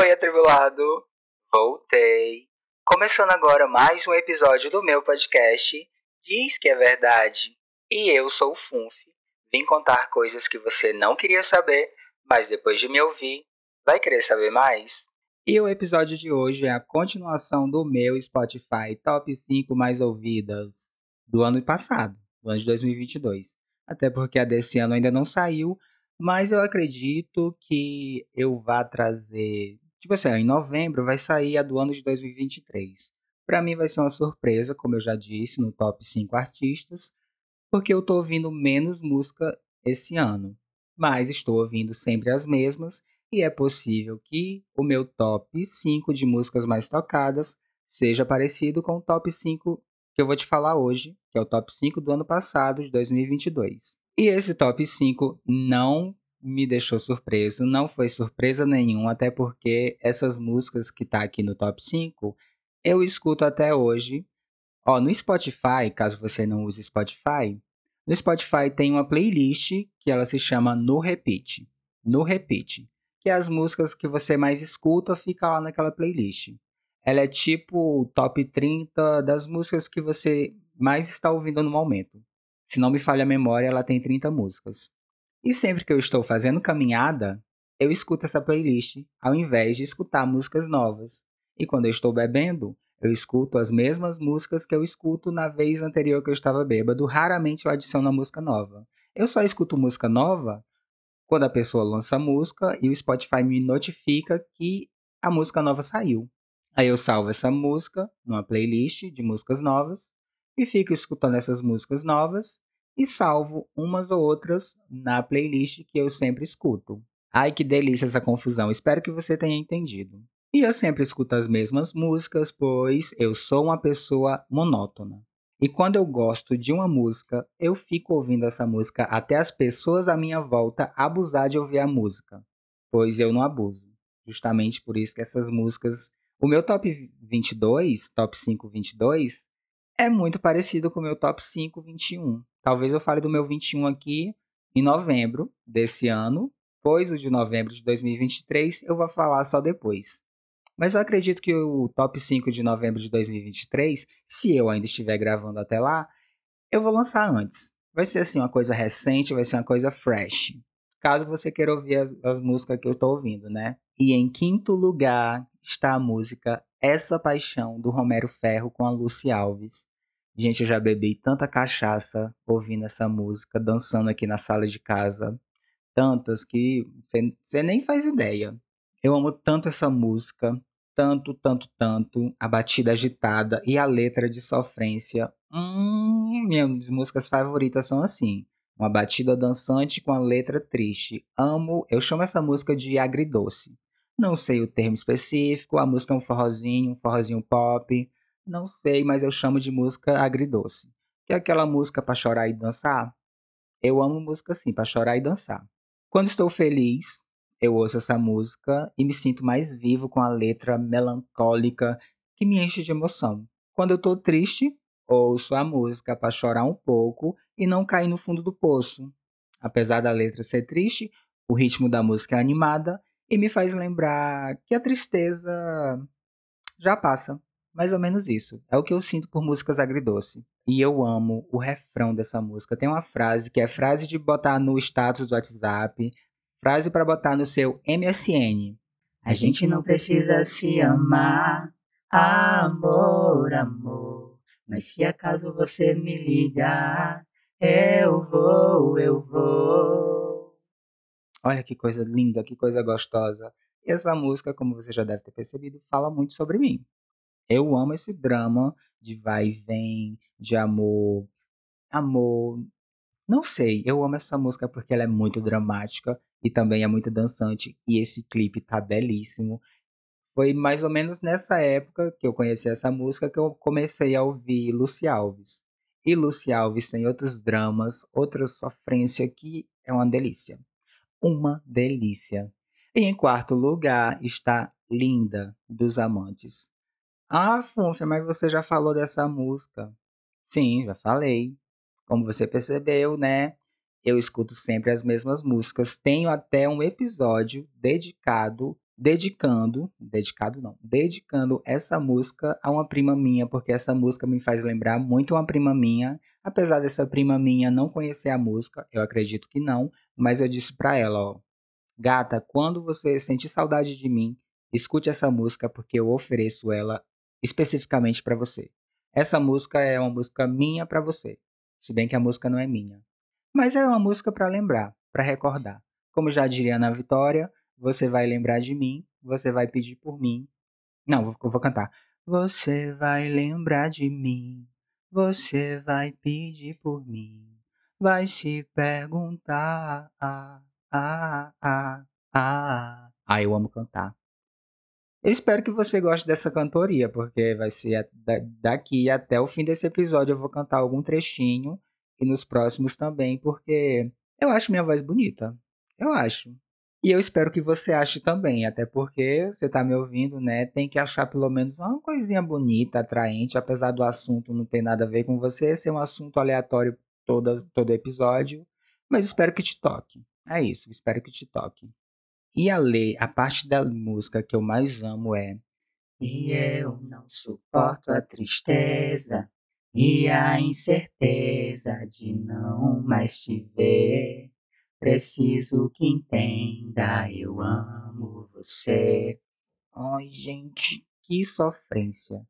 Oi, atribulado! Voltei! Começando agora mais um episódio do meu podcast Diz que é Verdade. E eu sou o Funf. Vim contar coisas que você não queria saber, mas depois de me ouvir, vai querer saber mais? E o episódio de hoje é a continuação do meu Spotify Top 5 mais ouvidas do ano passado, do ano de 2022. Até porque a desse ano ainda não saiu, mas eu acredito que eu vá trazer Tipo assim, em novembro vai sair a do ano de 2023. Para mim vai ser uma surpresa, como eu já disse, no top 5 artistas, porque eu tô ouvindo menos música esse ano. Mas estou ouvindo sempre as mesmas e é possível que o meu top 5 de músicas mais tocadas seja parecido com o top 5 que eu vou te falar hoje, que é o top 5 do ano passado, de 2022. E esse top 5 não me deixou surpreso. Não foi surpresa nenhuma, até porque essas músicas que tá aqui no top 5, eu escuto até hoje. Ó, no Spotify, caso você não use Spotify, no Spotify tem uma playlist que ela se chama No Repeat. No Repeat. Que é as músicas que você mais escuta, fica lá naquela playlist. Ela é tipo o top 30 das músicas que você mais está ouvindo no momento. Se não me falha a memória, ela tem 30 músicas. E sempre que eu estou fazendo caminhada, eu escuto essa playlist ao invés de escutar músicas novas. E quando eu estou bebendo, eu escuto as mesmas músicas que eu escuto na vez anterior que eu estava bêbado. Raramente eu adiciono a música nova. Eu só escuto música nova quando a pessoa lança a música e o Spotify me notifica que a música nova saiu. Aí eu salvo essa música numa playlist de músicas novas e fico escutando essas músicas novas e salvo umas ou outras na playlist que eu sempre escuto. Ai que delícia essa confusão, espero que você tenha entendido. E eu sempre escuto as mesmas músicas, pois eu sou uma pessoa monótona. E quando eu gosto de uma música, eu fico ouvindo essa música até as pessoas à minha volta abusar de ouvir a música, pois eu não abuso. Justamente por isso que essas músicas. O meu top 22, top 5 22, é muito parecido com o meu top 5 21. Talvez eu fale do meu 21 aqui em novembro desse ano, pois o de novembro de 2023 eu vou falar só depois. Mas eu acredito que o top 5 de novembro de 2023, se eu ainda estiver gravando até lá, eu vou lançar antes. Vai ser assim uma coisa recente, vai ser uma coisa fresh. Caso você queira ouvir as, as músicas que eu estou ouvindo, né? E em quinto lugar está a música Essa Paixão do Romero Ferro com a Lucy Alves. Gente, eu já bebi tanta cachaça ouvindo essa música, dançando aqui na sala de casa. Tantas que você nem faz ideia. Eu amo tanto essa música, tanto, tanto, tanto. A batida agitada e a letra de sofrência. Hum, minhas músicas favoritas são assim. Uma batida dançante com a letra triste. Amo, eu chamo essa música de agridoce. Não sei o termo específico, a música é um forrozinho, um forrozinho pop. Não sei, mas eu chamo de música agridoce. Que é aquela música para chorar e dançar. Eu amo música assim, para chorar e dançar. Quando estou feliz, eu ouço essa música e me sinto mais vivo com a letra melancólica que me enche de emoção. Quando eu estou triste, ouço a música para chorar um pouco e não cair no fundo do poço. Apesar da letra ser triste, o ritmo da música é animada e me faz lembrar que a tristeza já passa. Mais ou menos isso. É o que eu sinto por músicas agridoce. E eu amo o refrão dessa música. Tem uma frase que é frase de botar no status do WhatsApp, frase para botar no seu MSN. A gente não precisa se amar, amor, amor. Mas se acaso você me ligar, eu vou, eu vou. Olha que coisa linda, que coisa gostosa. E essa música, como você já deve ter percebido, fala muito sobre mim. Eu amo esse drama de vai e vem, de amor. Amor. Não sei, eu amo essa música porque ela é muito dramática e também é muito dançante. E esse clipe tá belíssimo. Foi mais ou menos nessa época que eu conheci essa música que eu comecei a ouvir Luci Alves. E Luci Alves tem outros dramas, outra sofrência que é uma delícia. Uma delícia. E em quarto lugar está Linda, dos Amantes. Ah, Funfa, mas você já falou dessa música. Sim, já falei. Como você percebeu, né? Eu escuto sempre as mesmas músicas. Tenho até um episódio dedicado dedicando, dedicado não, dedicando essa música a uma prima minha, porque essa música me faz lembrar muito uma prima minha, apesar dessa prima minha não conhecer a música, eu acredito que não, mas eu disse para ela, ó, gata, quando você sentir saudade de mim, escute essa música porque eu ofereço ela especificamente para você. Essa música é uma música minha para você, se bem que a música não é minha. Mas é uma música para lembrar, para recordar. Como já diria Ana Vitória, você vai lembrar de mim, você vai pedir por mim. Não, vou cantar. Você vai lembrar de mim, você vai pedir por mim, vai se perguntar. Ah, ah, ah, ah. ah eu amo cantar. Eu espero que você goste dessa cantoria, porque vai ser daqui até o fim desse episódio eu vou cantar algum trechinho e nos próximos também, porque eu acho minha voz bonita. Eu acho. E eu espero que você ache também, até porque você está me ouvindo, né? Tem que achar pelo menos uma coisinha bonita, atraente, apesar do assunto não ter nada a ver com você, ser um assunto aleatório todo, todo episódio. Mas espero que te toque. É isso, espero que te toque. E a ler, a parte da música que eu mais amo é E eu não suporto a tristeza e a incerteza de não mais te ver. Preciso que entenda, eu amo você. Ai, gente, que sofrência.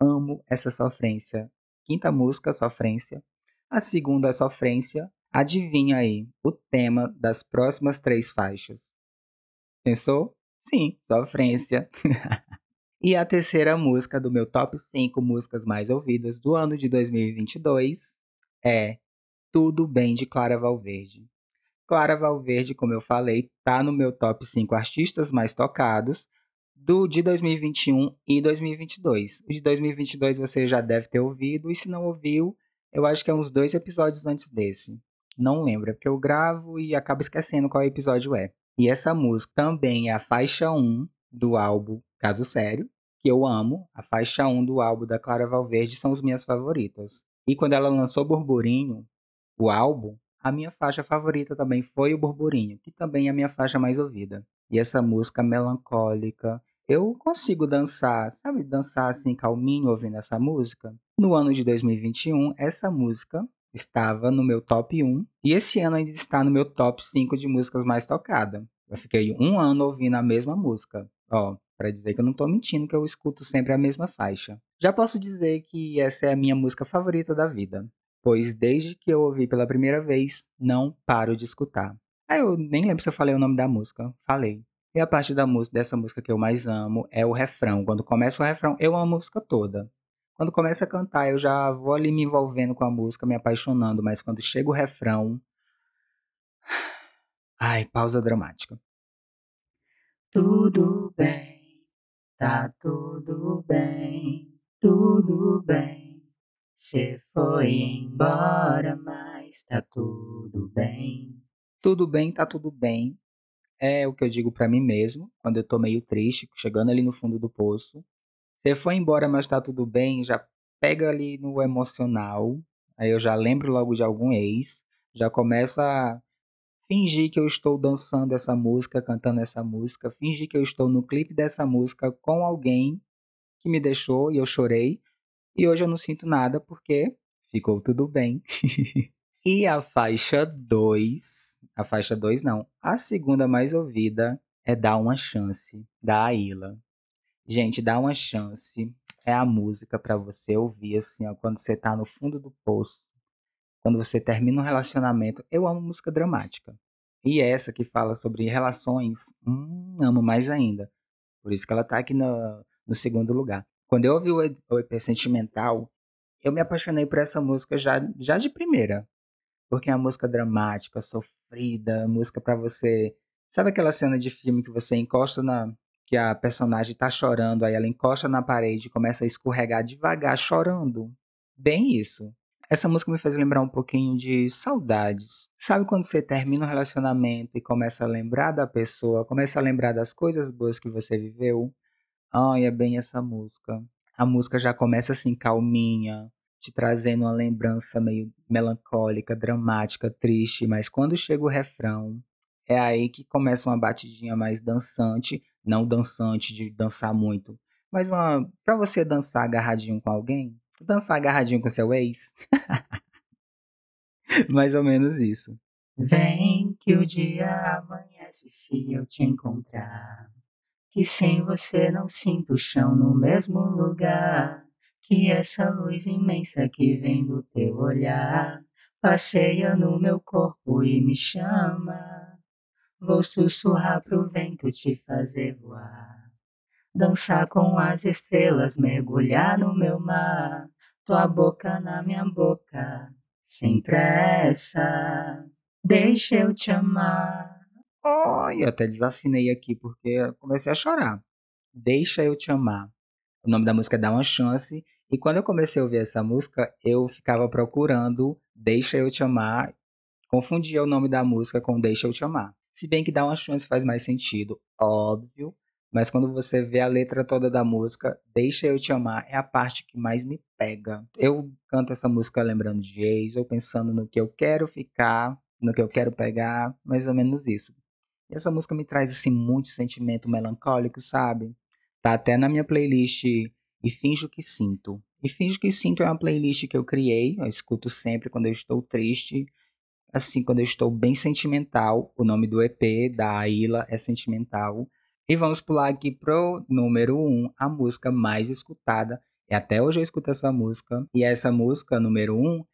Amo essa sofrência. Quinta música, sofrência. A segunda, sofrência. Adivinha aí o tema das próximas três faixas. Pensou? Sim, sofrência. e a terceira música do meu top 5 músicas mais ouvidas do ano de 2022 é Tudo Bem de Clara Valverde. Clara Valverde, como eu falei, tá no meu top 5 artistas mais tocados do de 2021 e 2022. O de 2022 você já deve ter ouvido, e se não ouviu, eu acho que é uns dois episódios antes desse. Não lembro, é porque eu gravo e acabo esquecendo qual episódio é. E essa música também é a faixa 1 do álbum Caso Sério, que eu amo. A faixa 1 do álbum da Clara Valverde são as minhas favoritas. E quando ela lançou Burburinho, o álbum, a minha faixa favorita também foi o Burburinho, que também é a minha faixa mais ouvida. E essa música melancólica, eu consigo dançar, sabe, dançar assim calminho ouvindo essa música. No ano de 2021, essa música estava no meu top 1 e esse ano ainda está no meu top 5 de músicas mais tocadas. Eu fiquei um ano ouvindo a mesma música. Ó, para dizer que eu não estou mentindo, que eu escuto sempre a mesma faixa. Já posso dizer que essa é a minha música favorita da vida pois desde que eu ouvi pela primeira vez, não paro de escutar. Aí eu nem lembro se eu falei o nome da música. Falei. E a parte da música, dessa música que eu mais amo é o refrão. Quando começa o refrão, eu amo a música toda. Quando começa a cantar, eu já vou ali me envolvendo com a música, me apaixonando, mas quando chega o refrão. Ai, pausa dramática. Tudo bem, tá tudo bem, tudo bem. Você foi embora, mas tá tudo bem. Tudo bem, tá tudo bem. É o que eu digo para mim mesmo, quando eu tô meio triste, chegando ali no fundo do poço. Você foi embora, mas tá tudo bem, já pega ali no emocional. Aí eu já lembro logo de algum ex, já começo a fingir que eu estou dançando essa música, cantando essa música, fingir que eu estou no clipe dessa música com alguém que me deixou e eu chorei. E hoje eu não sinto nada porque ficou tudo bem. e a faixa 2, a faixa 2 não, a segunda mais ouvida é Dá uma Chance, da Aila. Gente, Dá uma Chance é a música para você ouvir assim, ó, quando você tá no fundo do poço, quando você termina um relacionamento. Eu amo música dramática. E essa que fala sobre relações, hum, amo mais ainda. Por isso que ela tá aqui no, no segundo lugar. Quando eu ouvi o EP Sentimental, eu me apaixonei por essa música já, já de primeira. Porque é uma música dramática, sofrida, música para você. Sabe aquela cena de filme que você encosta na. Que a personagem tá chorando, aí ela encosta na parede e começa a escorregar devagar, chorando? Bem isso. Essa música me fez lembrar um pouquinho de saudades. Sabe quando você termina um relacionamento e começa a lembrar da pessoa, começa a lembrar das coisas boas que você viveu? Ai, é bem essa música. A música já começa assim, calminha, te trazendo uma lembrança meio melancólica, dramática, triste, mas quando chega o refrão, é aí que começa uma batidinha mais dançante, não dançante de dançar muito, mas uma para você dançar agarradinho com alguém, dançar agarradinho com seu ex. mais ou menos isso. Vem que o dia amanhece se eu te encontrar. Que sem você não sinto o chão no mesmo lugar. Que essa luz imensa que vem do teu olhar passeia no meu corpo e me chama. Vou sussurrar pro vento te fazer voar. Dançar com as estrelas, mergulhar no meu mar. Tua boca na minha boca, sem pressa. Deixa eu te amar. Eu até desafinei aqui porque comecei a chorar. Deixa eu te amar. O nome da música é Dá uma Chance. E quando eu comecei a ouvir essa música, eu ficava procurando Deixa eu te amar. Confundia o nome da música com Deixa eu te amar. Se bem que Dá uma Chance faz mais sentido, óbvio. Mas quando você vê a letra toda da música, Deixa Eu Te Amar é a parte que mais me pega. Eu canto essa música lembrando de ex, ou pensando no que eu quero ficar, no que eu quero pegar, mais ou menos isso. E essa música me traz assim muito sentimento melancólico, sabe? Tá até na minha playlist E Finjo Que Sinto. E Finjo Que Sinto é uma playlist que eu criei, eu escuto sempre quando eu estou triste, assim, quando eu estou bem sentimental. O nome do EP da Aila é Sentimental. E vamos pular aqui pro número 1, um, a música mais escutada. E até hoje eu escuto essa música. E essa música, número 1, um,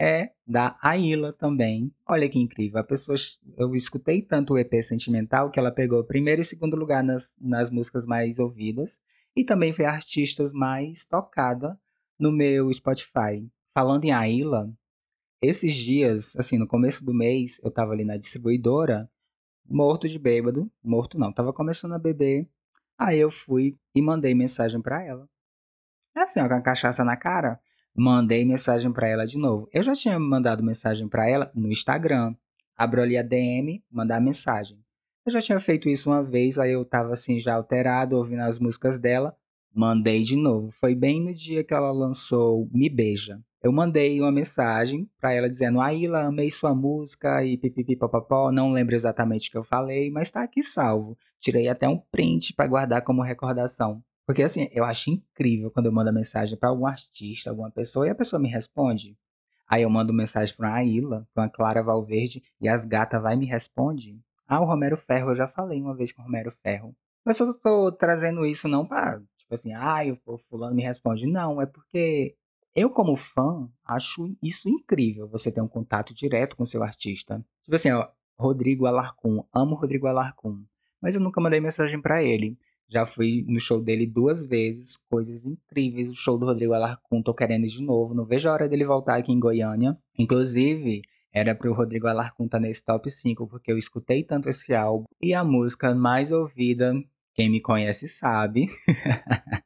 é da Aila também. Olha que incrível. A pessoa, eu escutei tanto o EP Sentimental que ela pegou primeiro e segundo lugar nas, nas músicas mais ouvidas e também foi a artista mais tocada no meu Spotify. Falando em Aila, esses dias, assim, no começo do mês, eu tava ali na distribuidora, morto de bêbado, morto não, tava começando a beber. Aí eu fui e mandei mensagem para ela. Assim, ó, com a cachaça na cara, Mandei mensagem para ela de novo. Eu já tinha mandado mensagem para ela no Instagram. Abro ali a DM, mandar mensagem. Eu já tinha feito isso uma vez, aí eu tava assim já alterado, ouvindo as músicas dela. Mandei de novo. Foi bem no dia que ela lançou Me Beija. Eu mandei uma mensagem para ela dizendo: Aila, amei sua música e pipipi papapó. Não lembro exatamente o que eu falei, mas tá aqui salvo. Tirei até um print para guardar como recordação. Porque assim, eu acho incrível quando eu mando mensagem para algum artista, alguma pessoa, e a pessoa me responde. Aí eu mando mensagem para Aila, para Clara Valverde, e as gatas vai e me responde. Ah, o Romero Ferro, eu já falei uma vez com o Romero Ferro. Mas eu tô trazendo isso não para, tipo assim, ah, o fulano me responde. Não, é porque eu, como fã, acho isso incrível, você ter um contato direto com seu artista. Tipo assim, ó, Rodrigo Alarcon, amo Rodrigo Alarcon, mas eu nunca mandei mensagem para ele. Já fui no show dele duas vezes, coisas incríveis. O show do Rodrigo Alarcon, tô querendo de novo. Não vejo a hora dele voltar aqui em Goiânia. Inclusive, era para o Rodrigo Alarcon estar tá nesse top 5, porque eu escutei tanto esse álbum. E a música mais ouvida, quem me conhece sabe,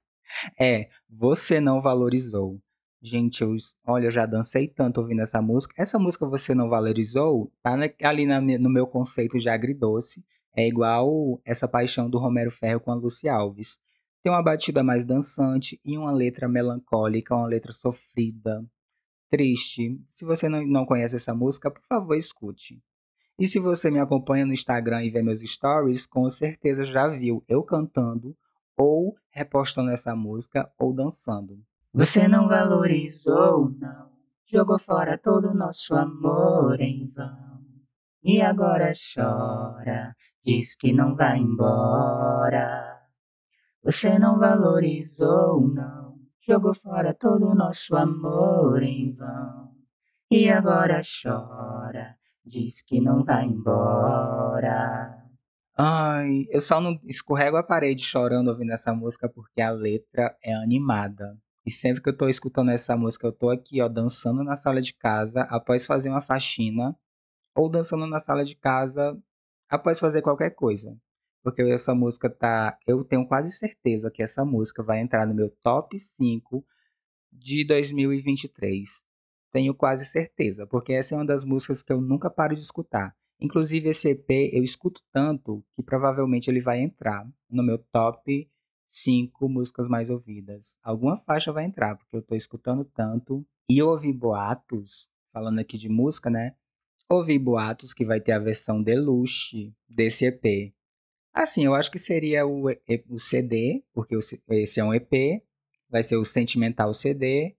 é Você Não Valorizou. Gente, eu, olha, eu já dancei tanto ouvindo essa música. Essa música Você Não Valorizou tá ali na, no meu conceito de agridoce. É igual essa paixão do Romero Ferro com a Lucy Alves. Tem uma batida mais dançante e uma letra melancólica, uma letra sofrida, triste. Se você não, não conhece essa música, por favor, escute. E se você me acompanha no Instagram e vê meus stories, com certeza já viu eu cantando ou repostando essa música ou dançando. Você não valorizou, não. Jogou fora todo o nosso amor em vão. E agora chora, diz que não vai embora. Você não valorizou, não, jogou fora todo o nosso amor em vão. E agora chora, diz que não vai embora. Ai, eu só não escorrego a parede chorando ouvindo essa música porque a letra é animada. E sempre que eu tô escutando essa música, eu tô aqui, ó, dançando na sala de casa após fazer uma faxina ou dançando na sala de casa após fazer qualquer coisa. Porque essa música tá. Eu tenho quase certeza que essa música vai entrar no meu top 5 de 2023. Tenho quase certeza, porque essa é uma das músicas que eu nunca paro de escutar. Inclusive, esse EP eu escuto tanto que provavelmente ele vai entrar no meu top 5 músicas mais ouvidas. Alguma faixa vai entrar, porque eu tô escutando tanto. E eu ouvi boatos, falando aqui de música, né? ouvi boatos que vai ter a versão deluxe desse EP. Assim, eu acho que seria o, o CD, porque esse é um EP, vai ser o Sentimental CD,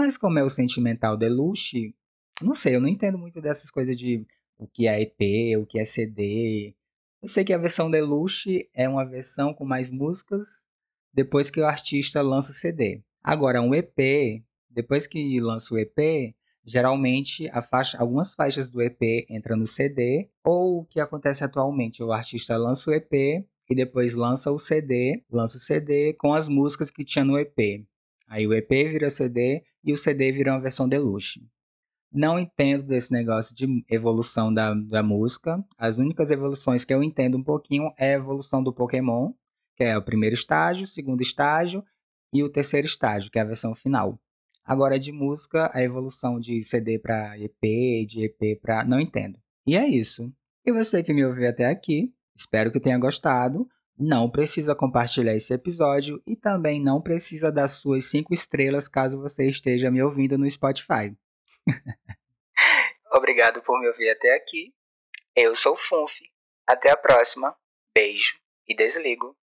mas como é o Sentimental Deluxe, não sei, eu não entendo muito dessas coisas de o que é EP, o que é CD. Eu sei que a versão Deluxe é uma versão com mais músicas depois que o artista lança CD. Agora, um EP, depois que lança o EP, geralmente faixa, algumas faixas do EP entram no CD, ou o que acontece atualmente, o artista lança o EP e depois lança o CD, lança o CD com as músicas que tinha no EP. Aí o EP vira CD e o CD vira uma versão deluxe. Não entendo desse negócio de evolução da, da música. As únicas evoluções que eu entendo um pouquinho é a evolução do Pokémon, que é o primeiro estágio, o segundo estágio e o terceiro estágio, que é a versão final. Agora, de música, a evolução de CD para EP, de EP para. Não entendo. E é isso. E você que me ouviu até aqui, espero que tenha gostado. Não precisa compartilhar esse episódio e também não precisa dar suas cinco estrelas caso você esteja me ouvindo no Spotify. Obrigado por me ouvir até aqui. Eu sou o Funf. Até a próxima. Beijo e desligo.